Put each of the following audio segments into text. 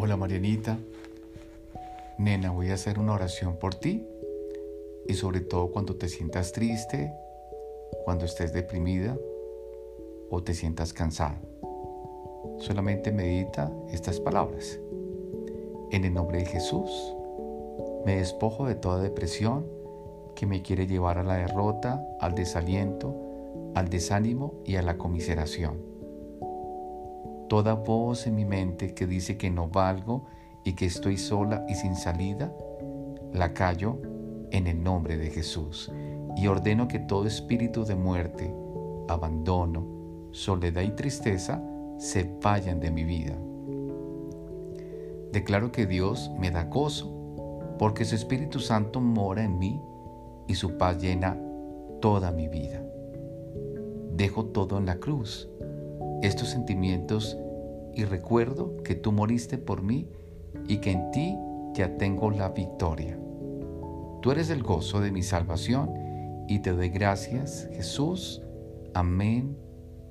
Hola Marianita, nena, voy a hacer una oración por ti y sobre todo cuando te sientas triste, cuando estés deprimida o te sientas cansada. Solamente medita estas palabras. En el nombre de Jesús, me despojo de toda depresión que me quiere llevar a la derrota, al desaliento, al desánimo y a la comiseración. Toda voz en mi mente que dice que no valgo y que estoy sola y sin salida, la callo en el nombre de Jesús y ordeno que todo espíritu de muerte, abandono, soledad y tristeza se vayan de mi vida. Declaro que Dios me da gozo porque su Espíritu Santo mora en mí y su paz llena toda mi vida. Dejo todo en la cruz, estos sentimientos y recuerdo que tú moriste por mí y que en ti ya tengo la victoria. Tú eres el gozo de mi salvación y te doy gracias, Jesús. Amén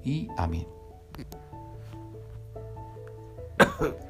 y amén.